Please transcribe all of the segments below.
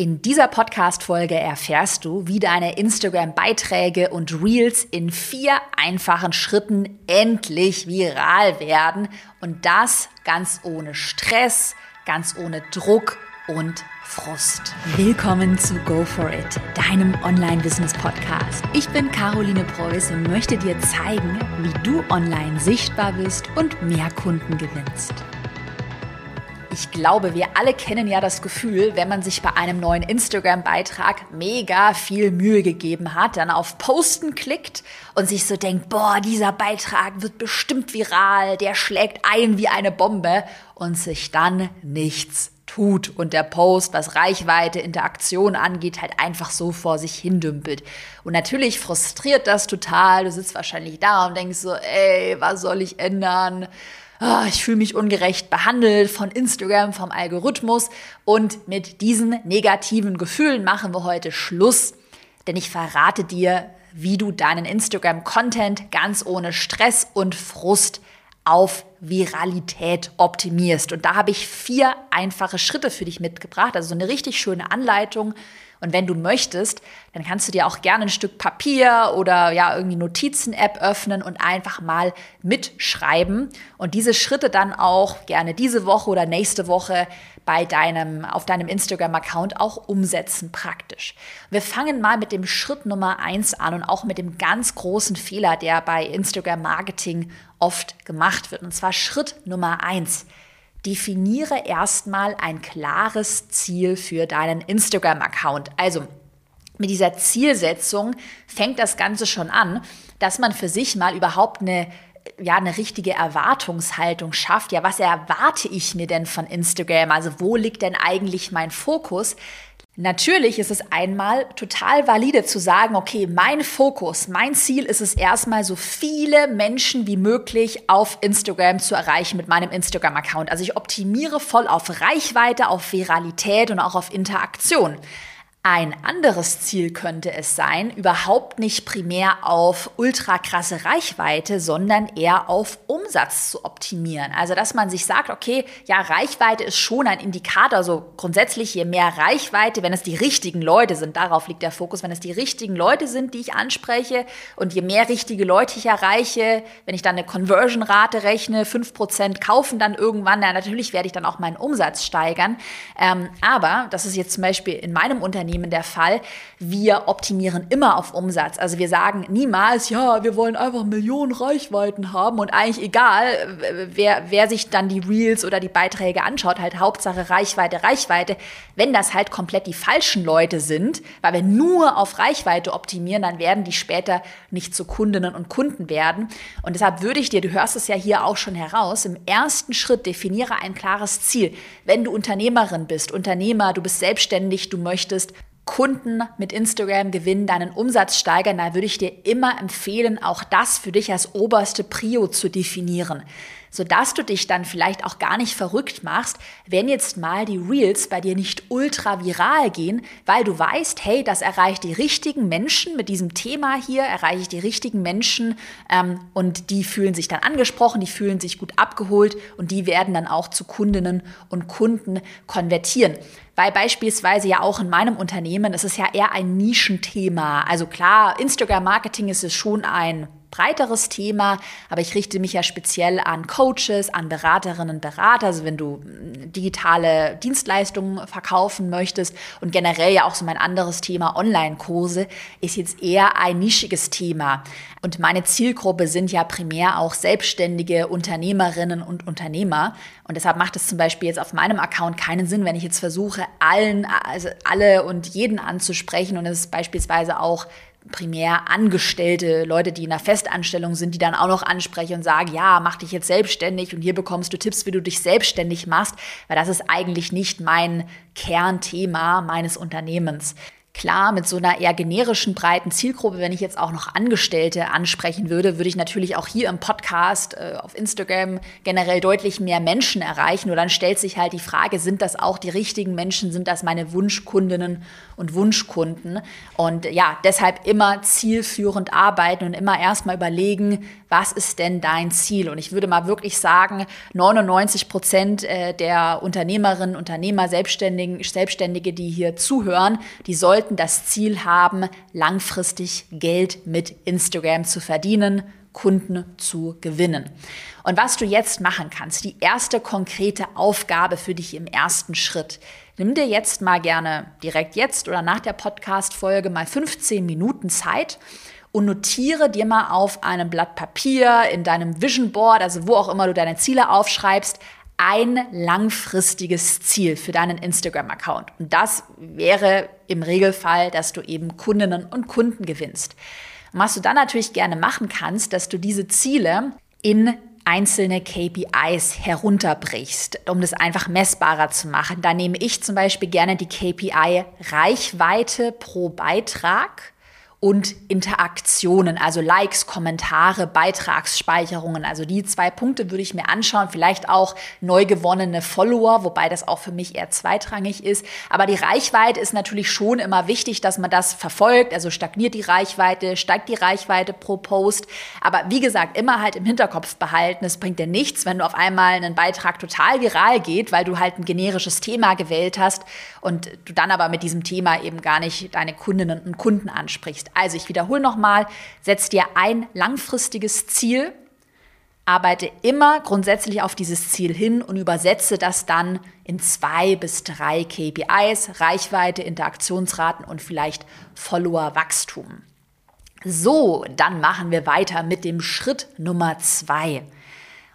In dieser Podcast-Folge erfährst du, wie deine Instagram-Beiträge und Reels in vier einfachen Schritten endlich viral werden. Und das ganz ohne Stress, ganz ohne Druck und Frust. Willkommen zu Go For It, deinem Online-Business-Podcast. Ich bin Caroline Preuß und möchte dir zeigen, wie du online sichtbar bist und mehr Kunden gewinnst. Ich glaube, wir alle kennen ja das Gefühl, wenn man sich bei einem neuen Instagram-Beitrag mega viel Mühe gegeben hat, dann auf Posten klickt und sich so denkt, boah, dieser Beitrag wird bestimmt viral, der schlägt ein wie eine Bombe und sich dann nichts tut und der Post, was Reichweite, Interaktion angeht, halt einfach so vor sich hindümpelt. Und natürlich frustriert das total. Du sitzt wahrscheinlich da und denkst so, ey, was soll ich ändern? Oh, ich fühle mich ungerecht behandelt von Instagram, vom Algorithmus. Und mit diesen negativen Gefühlen machen wir heute Schluss, denn ich verrate dir, wie du deinen Instagram-Content ganz ohne Stress und Frust auf Viralität optimierst. Und da habe ich vier einfache Schritte für dich mitgebracht, also so eine richtig schöne Anleitung, und wenn du möchtest, dann kannst du dir auch gerne ein Stück Papier oder ja irgendwie Notizen-App öffnen und einfach mal mitschreiben und diese Schritte dann auch gerne diese Woche oder nächste Woche bei deinem, auf deinem Instagram-Account auch umsetzen praktisch. Wir fangen mal mit dem Schritt Nummer eins an und auch mit dem ganz großen Fehler, der bei Instagram-Marketing oft gemacht wird. Und zwar Schritt Nummer eins definiere erstmal ein klares Ziel für deinen Instagram-Account. Also mit dieser Zielsetzung fängt das Ganze schon an, dass man für sich mal überhaupt eine ja, eine richtige Erwartungshaltung schafft. Ja, was erwarte ich mir denn von Instagram? Also wo liegt denn eigentlich mein Fokus? Natürlich ist es einmal total valide zu sagen, okay, mein Fokus, mein Ziel ist es erstmal, so viele Menschen wie möglich auf Instagram zu erreichen mit meinem Instagram-Account. Also ich optimiere voll auf Reichweite, auf Viralität und auch auf Interaktion. Ein anderes Ziel könnte es sein, überhaupt nicht primär auf ultra krasse Reichweite, sondern eher auf Umsatz zu optimieren. Also, dass man sich sagt, okay, ja, Reichweite ist schon ein Indikator. So grundsätzlich, je mehr Reichweite, wenn es die richtigen Leute sind, darauf liegt der Fokus, wenn es die richtigen Leute sind, die ich anspreche und je mehr richtige Leute ich erreiche, wenn ich dann eine Conversion-Rate rechne, fünf Prozent kaufen dann irgendwann, ja, natürlich werde ich dann auch meinen Umsatz steigern. Ähm, aber das ist jetzt zum Beispiel in meinem Unternehmen Unternehmen der Fall. Wir optimieren immer auf Umsatz. Also wir sagen niemals, ja, wir wollen einfach Millionen Reichweiten haben und eigentlich egal, wer, wer sich dann die Reels oder die Beiträge anschaut, halt Hauptsache Reichweite, Reichweite. Wenn das halt komplett die falschen Leute sind, weil wir nur auf Reichweite optimieren, dann werden die später nicht zu Kundinnen und Kunden werden. Und deshalb würde ich dir, du hörst es ja hier auch schon heraus, im ersten Schritt definiere ein klares Ziel. Wenn du Unternehmerin bist, Unternehmer, du bist selbstständig, du möchtest Kunden mit Instagram gewinnen, deinen Umsatz steigern, da würde ich dir immer empfehlen, auch das für dich als oberste Prio zu definieren sodass du dich dann vielleicht auch gar nicht verrückt machst, wenn jetzt mal die Reels bei dir nicht ultra viral gehen, weil du weißt, hey, das erreicht die richtigen Menschen mit diesem Thema hier, erreiche ich die richtigen Menschen ähm, und die fühlen sich dann angesprochen, die fühlen sich gut abgeholt und die werden dann auch zu Kundinnen und Kunden konvertieren. Weil beispielsweise ja auch in meinem Unternehmen, es ist ja eher ein Nischenthema. Also klar, Instagram-Marketing ist es schon ein breiteres Thema, aber ich richte mich ja speziell an Coaches, an Beraterinnen und Berater, also wenn du hm, digitale Dienstleistungen verkaufen möchtest und generell ja auch so mein anderes Thema Online-Kurse ist jetzt eher ein nischiges Thema. Und meine Zielgruppe sind ja primär auch selbstständige Unternehmerinnen und Unternehmer. Und deshalb macht es zum Beispiel jetzt auf meinem Account keinen Sinn, wenn ich jetzt versuche, allen, also alle und jeden anzusprechen und es beispielsweise auch primär Angestellte, Leute, die in einer Festanstellung sind, die dann auch noch ansprechen und sagen, ja, mach dich jetzt selbstständig und hier bekommst du Tipps, wie du dich selbstständig machst, weil das ist eigentlich nicht mein Kernthema meines Unternehmens. Klar, mit so einer eher generischen, breiten Zielgruppe, wenn ich jetzt auch noch Angestellte ansprechen würde, würde ich natürlich auch hier im Podcast, äh, auf Instagram generell deutlich mehr Menschen erreichen. Und dann stellt sich halt die Frage, sind das auch die richtigen Menschen? Sind das meine Wunschkundinnen und Wunschkunden? Und ja, deshalb immer zielführend arbeiten und immer erstmal überlegen, was ist denn dein Ziel? Und ich würde mal wirklich sagen, 99 Prozent äh, der Unternehmerinnen, Unternehmer, Selbstständigen, Selbstständige, die hier zuhören, die sollten das Ziel haben, langfristig Geld mit Instagram zu verdienen, Kunden zu gewinnen. Und was du jetzt machen kannst, die erste konkrete Aufgabe für dich im ersten Schritt. Nimm dir jetzt mal gerne direkt jetzt oder nach der Podcast-Folge mal 15 Minuten Zeit und notiere dir mal auf einem Blatt Papier, in deinem Vision Board, also wo auch immer du deine Ziele aufschreibst, ein langfristiges Ziel für deinen Instagram-Account. Und das wäre im Regelfall, dass du eben Kundinnen und Kunden gewinnst. Was du dann natürlich gerne machen kannst, dass du diese Ziele in einzelne KPIs herunterbrichst, um das einfach messbarer zu machen. Da nehme ich zum Beispiel gerne die KPI Reichweite pro Beitrag und Interaktionen, also Likes, Kommentare, Beitragsspeicherungen. Also die zwei Punkte würde ich mir anschauen. Vielleicht auch neu gewonnene Follower, wobei das auch für mich eher zweitrangig ist. Aber die Reichweite ist natürlich schon immer wichtig, dass man das verfolgt. Also stagniert die Reichweite, steigt die Reichweite pro Post. Aber wie gesagt, immer halt im Hinterkopf behalten. Es bringt dir nichts, wenn du auf einmal einen Beitrag total viral geht, weil du halt ein generisches Thema gewählt hast und du dann aber mit diesem Thema eben gar nicht deine Kundinnen und Kunden ansprichst. Also ich wiederhole nochmal, setz dir ein langfristiges Ziel, arbeite immer grundsätzlich auf dieses Ziel hin und übersetze das dann in zwei bis drei KPIs, Reichweite, Interaktionsraten und vielleicht Followerwachstum. So, dann machen wir weiter mit dem Schritt Nummer zwei.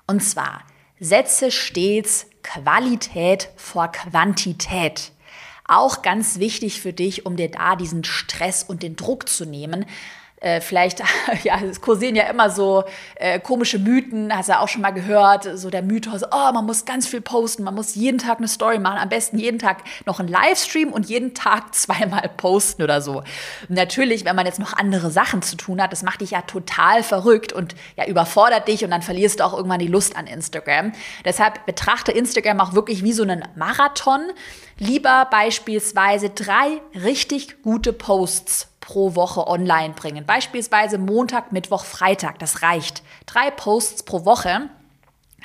Und zwar, setze stets Qualität vor Quantität. Auch ganz wichtig für dich, um dir da diesen Stress und den Druck zu nehmen. Äh, vielleicht, ja, es kursieren ja immer so äh, komische Mythen, hast du auch schon mal gehört, so der Mythos, oh, man muss ganz viel posten, man muss jeden Tag eine Story machen, am besten jeden Tag noch einen Livestream und jeden Tag zweimal posten oder so. Natürlich, wenn man jetzt noch andere Sachen zu tun hat, das macht dich ja total verrückt und ja, überfordert dich und dann verlierst du auch irgendwann die Lust an Instagram. Deshalb betrachte Instagram auch wirklich wie so einen Marathon. Lieber beispielsweise drei richtig gute Posts pro Woche online bringen. Beispielsweise Montag, Mittwoch, Freitag. Das reicht. Drei Posts pro Woche.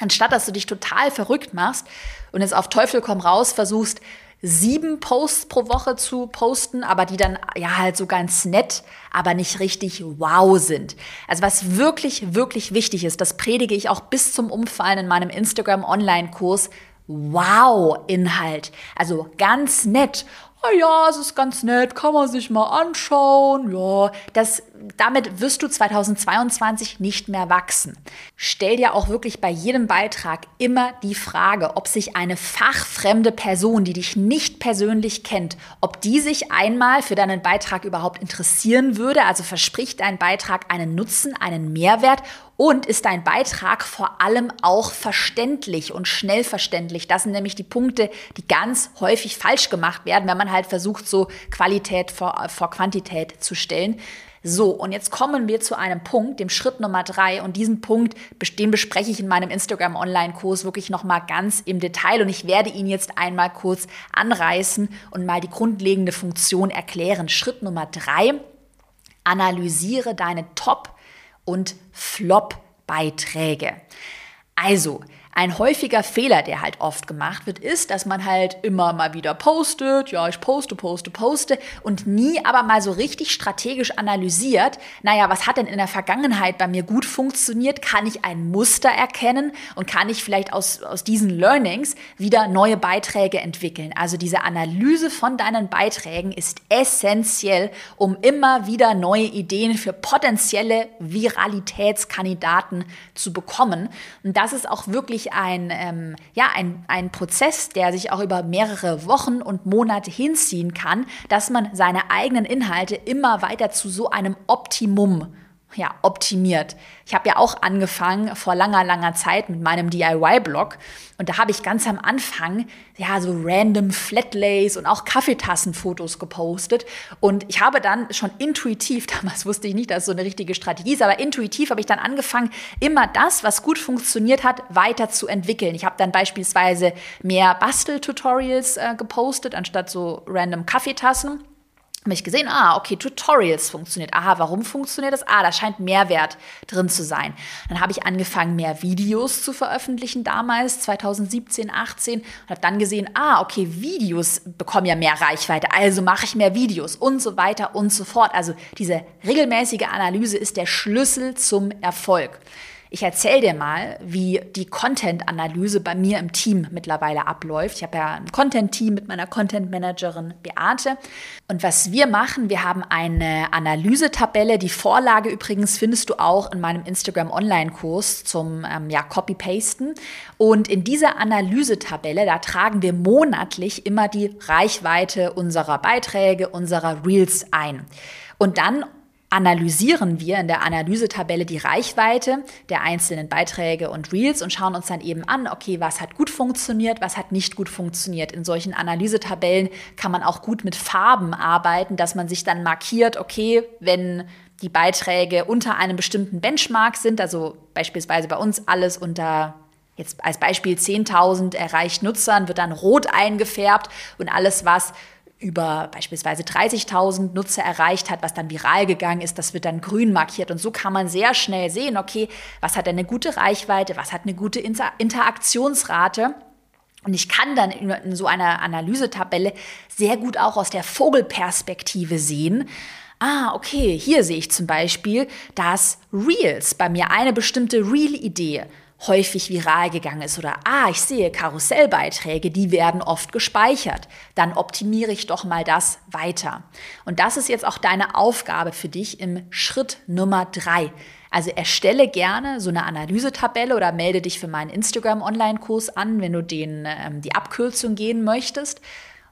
Anstatt dass du dich total verrückt machst und jetzt auf Teufel komm raus versuchst, sieben Posts pro Woche zu posten, aber die dann ja halt so ganz nett, aber nicht richtig wow sind. Also was wirklich, wirklich wichtig ist, das predige ich auch bis zum Umfallen in meinem Instagram Online-Kurs. Wow-Inhalt. Also ganz nett ah ja, es ist ganz nett, kann man sich mal anschauen. Ja, das, damit wirst du 2022 nicht mehr wachsen. Stell dir auch wirklich bei jedem Beitrag immer die Frage, ob sich eine fachfremde Person, die dich nicht persönlich kennt, ob die sich einmal für deinen Beitrag überhaupt interessieren würde. Also verspricht dein Beitrag einen Nutzen, einen Mehrwert und ist dein Beitrag vor allem auch verständlich und schnell verständlich? Das sind nämlich die Punkte, die ganz häufig falsch gemacht werden, wenn man halt versucht, so Qualität vor, vor Quantität zu stellen. So, und jetzt kommen wir zu einem Punkt, dem Schritt Nummer drei. Und diesen Punkt, den bespreche ich in meinem Instagram Online-Kurs wirklich nochmal ganz im Detail. Und ich werde ihn jetzt einmal kurz anreißen und mal die grundlegende Funktion erklären. Schritt Nummer drei, analysiere deine Top- und Flop-Beiträge. Also, ein häufiger Fehler, der halt oft gemacht wird, ist, dass man halt immer mal wieder postet, ja, ich poste, poste, poste und nie aber mal so richtig strategisch analysiert, naja, was hat denn in der Vergangenheit bei mir gut funktioniert? Kann ich ein Muster erkennen und kann ich vielleicht aus, aus diesen Learnings wieder neue Beiträge entwickeln? Also diese Analyse von deinen Beiträgen ist essentiell, um immer wieder neue Ideen für potenzielle Viralitätskandidaten zu bekommen. Und das ist auch wirklich ein, ähm, ja, ein, ein Prozess, der sich auch über mehrere Wochen und Monate hinziehen kann, dass man seine eigenen Inhalte immer weiter zu so einem Optimum ja, optimiert. Ich habe ja auch angefangen vor langer, langer Zeit mit meinem DIY-Blog und da habe ich ganz am Anfang ja so random Flatlays und auch Kaffeetassenfotos gepostet und ich habe dann schon intuitiv, damals wusste ich nicht, dass es so eine richtige Strategie ist, aber intuitiv habe ich dann angefangen, immer das, was gut funktioniert hat, weiter zu entwickeln. Ich habe dann beispielsweise mehr Basteltutorials äh, gepostet anstatt so random Kaffeetassen habe ich gesehen, ah, okay, Tutorials funktioniert. Aha, warum funktioniert das? Ah, da scheint Mehrwert drin zu sein. Dann habe ich angefangen, mehr Videos zu veröffentlichen damals, 2017, 18 und habe dann gesehen, ah, okay, Videos bekommen ja mehr Reichweite, also mache ich mehr Videos und so weiter und so fort. Also diese regelmäßige Analyse ist der Schlüssel zum Erfolg. Ich erzähle dir mal, wie die Content-Analyse bei mir im Team mittlerweile abläuft. Ich habe ja ein Content-Team mit meiner Content-Managerin Beate. Und was wir machen, wir haben eine Analysetabelle. Die Vorlage übrigens findest du auch in meinem Instagram-Online-Kurs zum ähm, ja, Copy-Pasten. Und in dieser Analysetabelle, da tragen wir monatlich immer die Reichweite unserer Beiträge, unserer Reels ein. Und dann analysieren wir in der Analysetabelle die Reichweite der einzelnen Beiträge und Reels und schauen uns dann eben an, okay, was hat gut funktioniert, was hat nicht gut funktioniert. In solchen Analysetabellen kann man auch gut mit Farben arbeiten, dass man sich dann markiert, okay, wenn die Beiträge unter einem bestimmten Benchmark sind, also beispielsweise bei uns alles unter jetzt als Beispiel 10.000 erreicht Nutzern, wird dann rot eingefärbt und alles, was über beispielsweise 30.000 Nutzer erreicht hat, was dann viral gegangen ist, das wird dann grün markiert. Und so kann man sehr schnell sehen, okay, was hat eine gute Reichweite, was hat eine gute Inter Interaktionsrate. Und ich kann dann in so einer Analysetabelle sehr gut auch aus der Vogelperspektive sehen, ah, okay, hier sehe ich zum Beispiel, dass Reels bei mir eine bestimmte Reel-Idee häufig viral gegangen ist oder ah, ich sehe Karussellbeiträge, die werden oft gespeichert, dann optimiere ich doch mal das weiter. Und das ist jetzt auch deine Aufgabe für dich im Schritt Nummer drei. Also erstelle gerne so eine Analysetabelle oder melde dich für meinen Instagram Online-Kurs an, wenn du den, ähm, die Abkürzung gehen möchtest.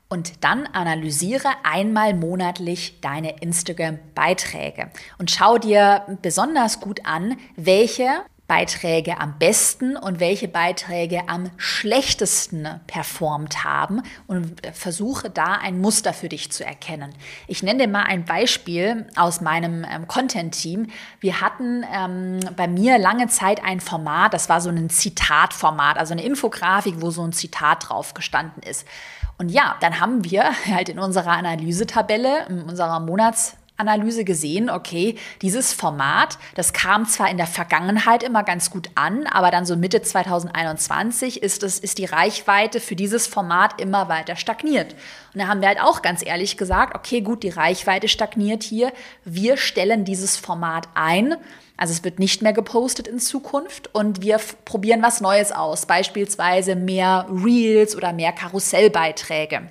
Und dann analysiere einmal monatlich deine Instagram-Beiträge und schau dir besonders gut an, welche Beiträge am besten und welche Beiträge am schlechtesten performt haben und versuche da ein Muster für dich zu erkennen. Ich nenne dir mal ein Beispiel aus meinem ähm, Content-Team. Wir hatten ähm, bei mir lange Zeit ein Format, das war so ein Zitatformat, also eine Infografik, wo so ein Zitat drauf gestanden ist. Und ja, dann haben wir halt in unserer Analysetabelle, in unserer Monats- Analyse gesehen, okay, dieses Format, das kam zwar in der Vergangenheit immer ganz gut an, aber dann so Mitte 2021 ist, es, ist die Reichweite für dieses Format immer weiter stagniert. Und da haben wir halt auch ganz ehrlich gesagt, okay, gut, die Reichweite stagniert hier. Wir stellen dieses Format ein. Also es wird nicht mehr gepostet in Zukunft und wir probieren was Neues aus, beispielsweise mehr Reels oder mehr Karussellbeiträge.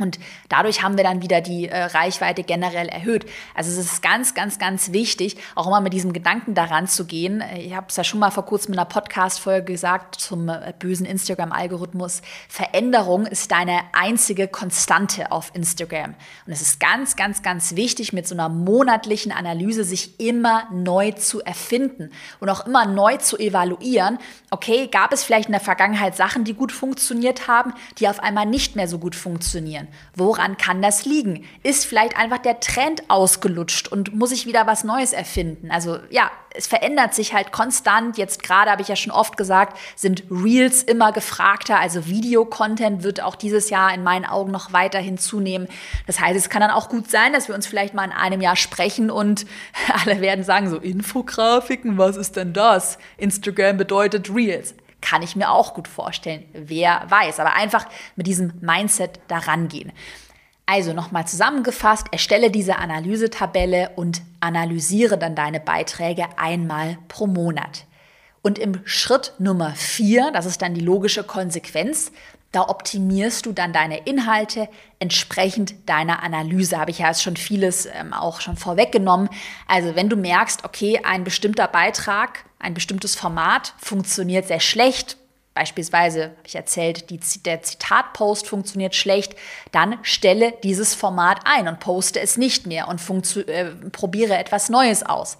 Und dadurch haben wir dann wieder die äh, Reichweite generell erhöht. Also es ist ganz, ganz, ganz wichtig, auch immer mit diesem Gedanken daran zu gehen. Ich habe es ja schon mal vor kurzem in einer Podcast-Folge gesagt zum äh, bösen Instagram-Algorithmus. Veränderung ist deine einzige Konstante auf Instagram. Und es ist ganz, ganz, ganz wichtig, mit so einer monatlichen Analyse sich immer neu zu erfinden und auch immer neu zu evaluieren. Okay, gab es vielleicht in der Vergangenheit Sachen, die gut funktioniert haben, die auf einmal nicht mehr so gut funktionieren? Woran kann das liegen? Ist vielleicht einfach der Trend ausgelutscht und muss ich wieder was Neues erfinden? Also ja, es verändert sich halt konstant. Jetzt gerade habe ich ja schon oft gesagt, sind Reels immer gefragter. Also Videocontent wird auch dieses Jahr in meinen Augen noch weiterhin zunehmen. Das heißt, es kann dann auch gut sein, dass wir uns vielleicht mal in einem Jahr sprechen und alle werden sagen so Infografiken, was ist denn das? Instagram bedeutet Reels. Kann ich mir auch gut vorstellen. Wer weiß. Aber einfach mit diesem Mindset daran gehen. Also nochmal zusammengefasst, erstelle diese Analysetabelle und analysiere dann deine Beiträge einmal pro Monat. Und im Schritt Nummer vier, das ist dann die logische Konsequenz, da optimierst du dann deine Inhalte entsprechend deiner Analyse. Habe ich ja jetzt schon vieles ähm, auch schon vorweggenommen. Also wenn du merkst, okay, ein bestimmter Beitrag, ein bestimmtes Format funktioniert sehr schlecht, beispielsweise habe ich erzählt, die, der Zitatpost funktioniert schlecht, dann stelle dieses Format ein und poste es nicht mehr und äh, probiere etwas Neues aus.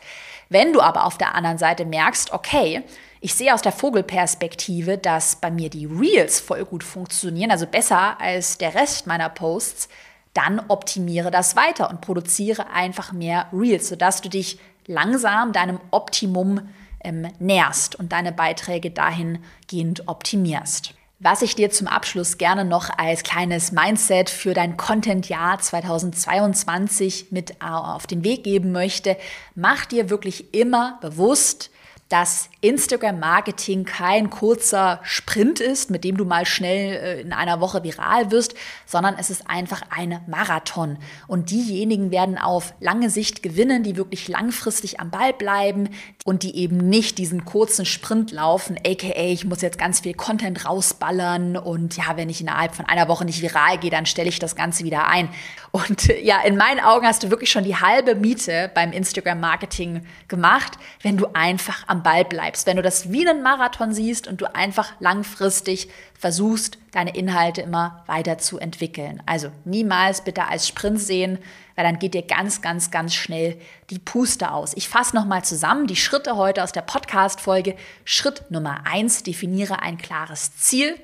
Wenn du aber auf der anderen Seite merkst, okay, ich sehe aus der Vogelperspektive, dass bei mir die Reels voll gut funktionieren, also besser als der Rest meiner Posts, dann optimiere das weiter und produziere einfach mehr Reels, sodass du dich langsam deinem Optimum ähm, nährst und deine Beiträge dahingehend optimierst. Was ich dir zum Abschluss gerne noch als kleines Mindset für dein Content-Jahr 2022 mit äh, auf den Weg geben möchte, mach dir wirklich immer bewusst, dass Instagram-Marketing kein kurzer Sprint ist, mit dem du mal schnell äh, in einer Woche viral wirst, sondern es ist einfach ein Marathon. Und diejenigen werden auf lange Sicht gewinnen, die wirklich langfristig am Ball bleiben und die eben nicht diesen kurzen Sprint laufen, aka ich muss jetzt ganz viel Content rausballern und ja, wenn ich innerhalb von einer Woche nicht viral gehe, dann stelle ich das Ganze wieder ein. Und ja, in meinen Augen hast du wirklich schon die halbe Miete beim Instagram-Marketing gemacht, wenn du einfach Ball bleibst, wenn du das wie einen Marathon siehst und du einfach langfristig versuchst, deine Inhalte immer weiter zu entwickeln. Also niemals bitte als Sprint sehen, weil dann geht dir ganz, ganz, ganz schnell die Puste aus. Ich fasse nochmal zusammen die Schritte heute aus der Podcast-Folge. Schritt Nummer eins, definiere ein klares Ziel.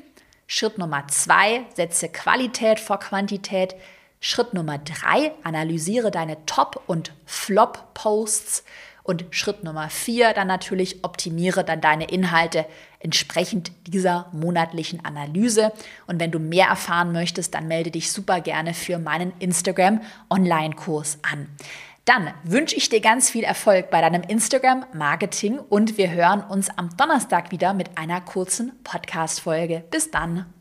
Schritt Nummer zwei, setze Qualität vor Quantität. Schritt Nummer drei, analysiere deine Top- und Flop-Posts. Und Schritt Nummer vier, dann natürlich optimiere dann deine Inhalte entsprechend dieser monatlichen Analyse. Und wenn du mehr erfahren möchtest, dann melde dich super gerne für meinen Instagram Online-Kurs an. Dann wünsche ich dir ganz viel Erfolg bei deinem Instagram-Marketing und wir hören uns am Donnerstag wieder mit einer kurzen Podcast-Folge. Bis dann!